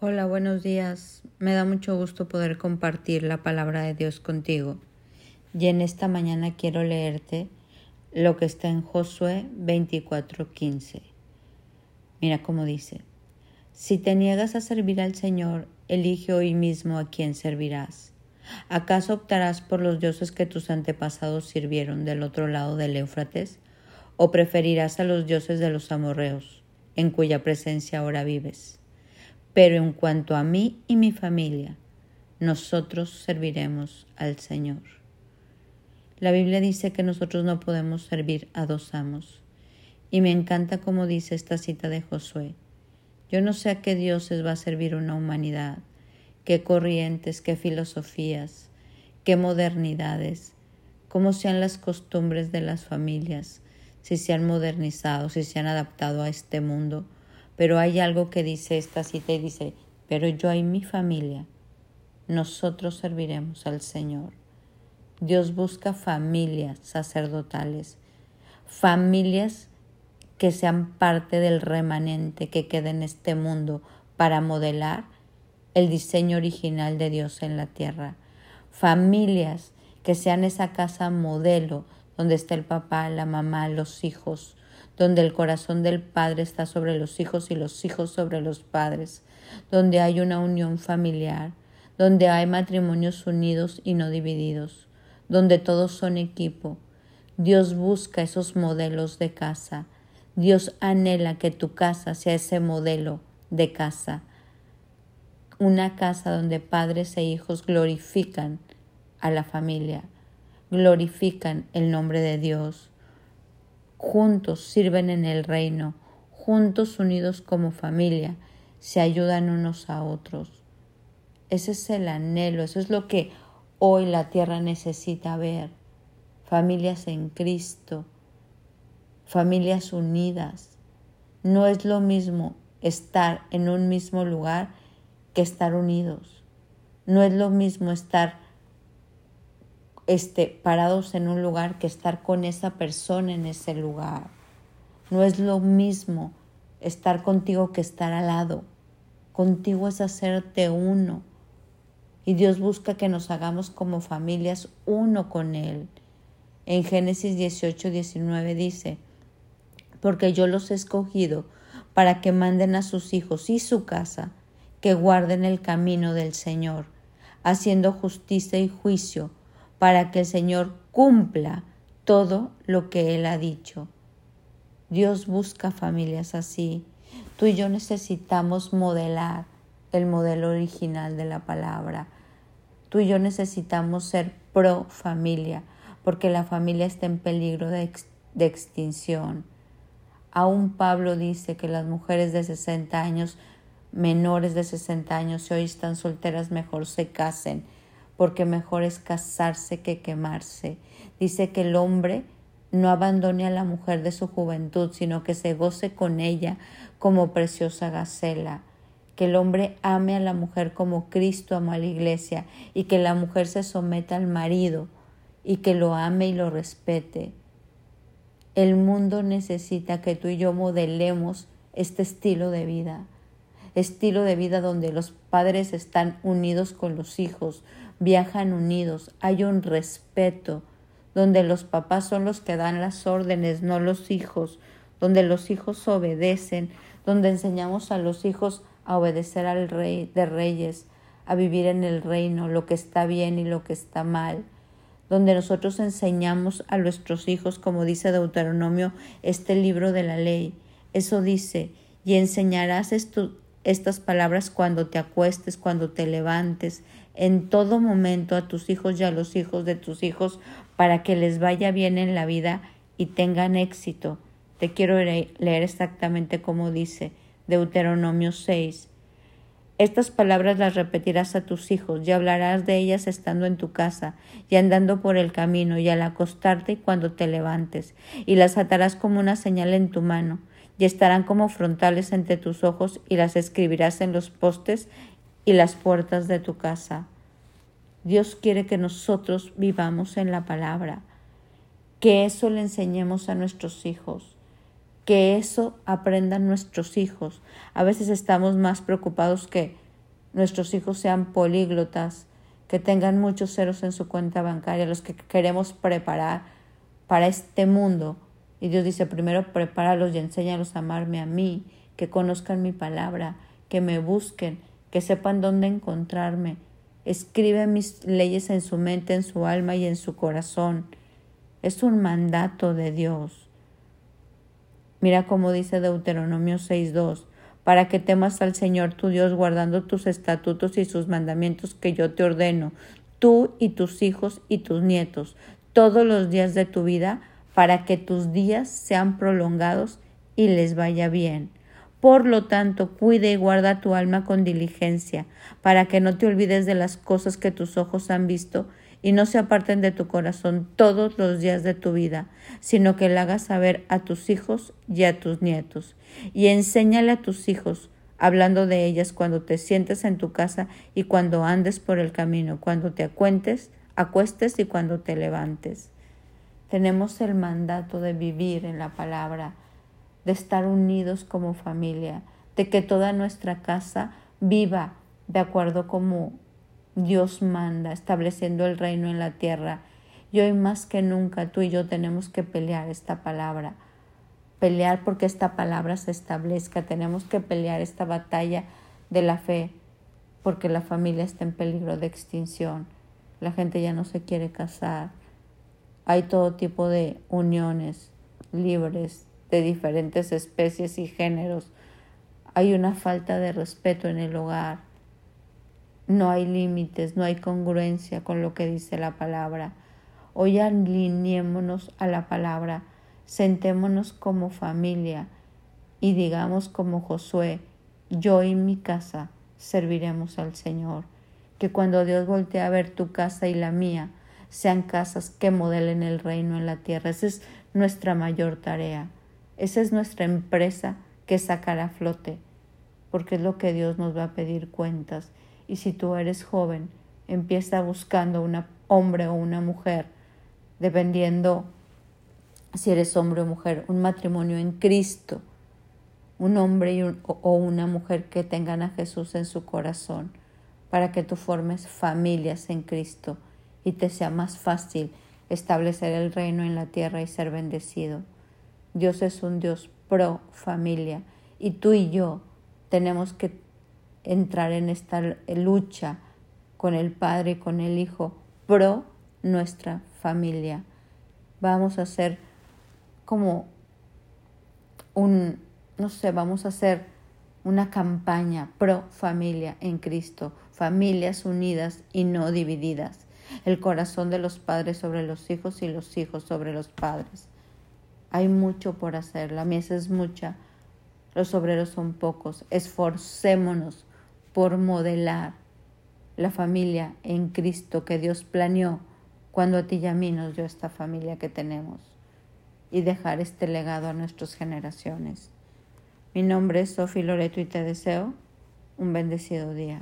Hola, buenos días. Me da mucho gusto poder compartir la palabra de Dios contigo. Y en esta mañana quiero leerte lo que está en Josué 24:15. Mira cómo dice, si te niegas a servir al Señor, elige hoy mismo a quién servirás. ¿Acaso optarás por los dioses que tus antepasados sirvieron del otro lado del Éufrates? ¿O preferirás a los dioses de los amorreos, en cuya presencia ahora vives? Pero en cuanto a mí y mi familia, nosotros serviremos al Señor. La Biblia dice que nosotros no podemos servir a dos amos. Y me encanta como dice esta cita de Josué. Yo no sé a qué dioses va a servir una humanidad, qué corrientes, qué filosofías, qué modernidades, cómo sean las costumbres de las familias, si se han modernizado, si se han adaptado a este mundo pero hay algo que dice esta cita y dice, pero yo y mi familia, nosotros serviremos al Señor. Dios busca familias sacerdotales, familias que sean parte del remanente que quede en este mundo para modelar el diseño original de Dios en la tierra. Familias que sean esa casa modelo donde está el papá, la mamá, los hijos, donde el corazón del Padre está sobre los hijos y los hijos sobre los padres, donde hay una unión familiar, donde hay matrimonios unidos y no divididos, donde todos son equipo. Dios busca esos modelos de casa. Dios anhela que tu casa sea ese modelo de casa. Una casa donde padres e hijos glorifican a la familia, glorifican el nombre de Dios, juntos sirven en el reino, juntos unidos como familia, se ayudan unos a otros. Ese es el anhelo, eso es lo que hoy la tierra necesita ver. Familias en Cristo, familias unidas. No es lo mismo estar en un mismo lugar que estar unidos. No es lo mismo estar este, parados en un lugar que estar con esa persona en ese lugar. No es lo mismo estar contigo que estar al lado. Contigo es hacerte uno. Y Dios busca que nos hagamos como familias uno con Él. En Génesis 18, 19 dice, porque yo los he escogido para que manden a sus hijos y su casa, que guarden el camino del Señor, haciendo justicia y juicio, para que el Señor cumpla todo lo que Él ha dicho. Dios busca familias así. Tú y yo necesitamos modelar el modelo original de la palabra. Tú y yo necesitamos ser pro familia, porque la familia está en peligro de, extinción. Aún Pablo dice que las mujeres de 60 años, menores de 60 años, si hoy están solteras, mejor se casen porque mejor es casarse que quemarse. Dice que el hombre no abandone a la mujer de su juventud, sino que se goce con ella como preciosa gacela. Que el hombre ame a la mujer como Cristo amó a la iglesia y que la mujer se someta al marido y que lo ame y lo respete. El mundo necesita que tú y yo modelemos este estilo de vida, estilo de vida donde los padres están unidos con los hijos, viajan unidos, hay un respeto, donde los papás son los que dan las órdenes, no los hijos, donde los hijos obedecen, donde enseñamos a los hijos a obedecer al rey de reyes, a vivir en el reino, lo que está bien y lo que está mal, donde nosotros enseñamos a nuestros hijos, como dice Deuteronomio, este libro de la ley. Eso dice, y enseñarás estas palabras cuando te acuestes, cuando te levantes, en todo momento a tus hijos y a los hijos de tus hijos para que les vaya bien en la vida y tengan éxito. Te quiero leer exactamente como dice Deuteronomio 6. Estas palabras las repetirás a tus hijos y hablarás de ellas estando en tu casa y andando por el camino y al acostarte y cuando te levantes, y las atarás como una señal en tu mano, y estarán como frontales entre tus ojos y las escribirás en los postes y las puertas de tu casa. Dios quiere que nosotros vivamos en la palabra, que eso le enseñemos a nuestros hijos, que eso aprendan nuestros hijos. A veces estamos más preocupados que nuestros hijos sean políglotas, que tengan muchos ceros en su cuenta bancaria, los que queremos preparar para este mundo. Y Dios dice, primero prepáralos y enséñalos a amarme a mí, que conozcan mi palabra, que me busquen, que sepan dónde encontrarme. Escribe mis leyes en su mente, en su alma y en su corazón. Es un mandato de Dios. Mira cómo dice Deuteronomio 6.2 para que temas al Señor tu Dios guardando tus estatutos y sus mandamientos que yo te ordeno, tú y tus hijos y tus nietos, todos los días de tu vida, para que tus días sean prolongados y les vaya bien. Por lo tanto, cuide y guarda tu alma con diligencia, para que no te olvides de las cosas que tus ojos han visto y no se aparten de tu corazón todos los días de tu vida, sino que la hagas saber a tus hijos y a tus nietos. Y enséñale a tus hijos, hablando de ellas cuando te sientes en tu casa y cuando andes por el camino, cuando te acuentes, acuestes y cuando te levantes. Tenemos el mandato de vivir en la palabra, de estar unidos como familia, de que toda nuestra casa viva de acuerdo como Dios manda, estableciendo el reino en la tierra. Y hoy más que nunca tú y yo tenemos que pelear esta palabra, pelear porque esta palabra se establezca, tenemos que pelear esta batalla de la fe, porque la familia está en peligro de extinción, la gente ya no se quiere casar, hay todo tipo de uniones libres de diferentes especies y géneros, hay una falta de respeto en el hogar, no hay límites, no hay congruencia con lo que dice la palabra. Hoy alineémonos a la palabra, sentémonos como familia y digamos como Josué, yo y mi casa serviremos al Señor. Que cuando Dios voltee a ver tu casa y la mía, sean casas que modelen el reino en la tierra. Esa es nuestra mayor tarea. Esa es nuestra empresa que sacará a flote, porque es lo que Dios nos va a pedir cuentas y si tú eres joven, empieza buscando un hombre o una mujer, dependiendo si eres hombre o mujer, un matrimonio en Cristo, un hombre o una mujer que tengan a Jesús en su corazón, para que tú formes familias en Cristo y te sea más fácil establecer el reino en la tierra y ser bendecido. Dios es un Dios pro familia y tú y yo tenemos que entrar en esta lucha con el Padre y con el Hijo pro nuestra familia. Vamos a hacer como un, no sé, vamos a hacer una campaña pro familia en Cristo, familias unidas y no divididas, el corazón de los padres sobre los hijos y los hijos sobre los padres. Hay mucho por hacer, la mies es mucha, los obreros son pocos, esforcémonos por modelar la familia en Cristo que Dios planeó cuando a ti y a mí nos dio esta familia que tenemos y dejar este legado a nuestras generaciones. Mi nombre es Sofi Loreto y te deseo un bendecido día.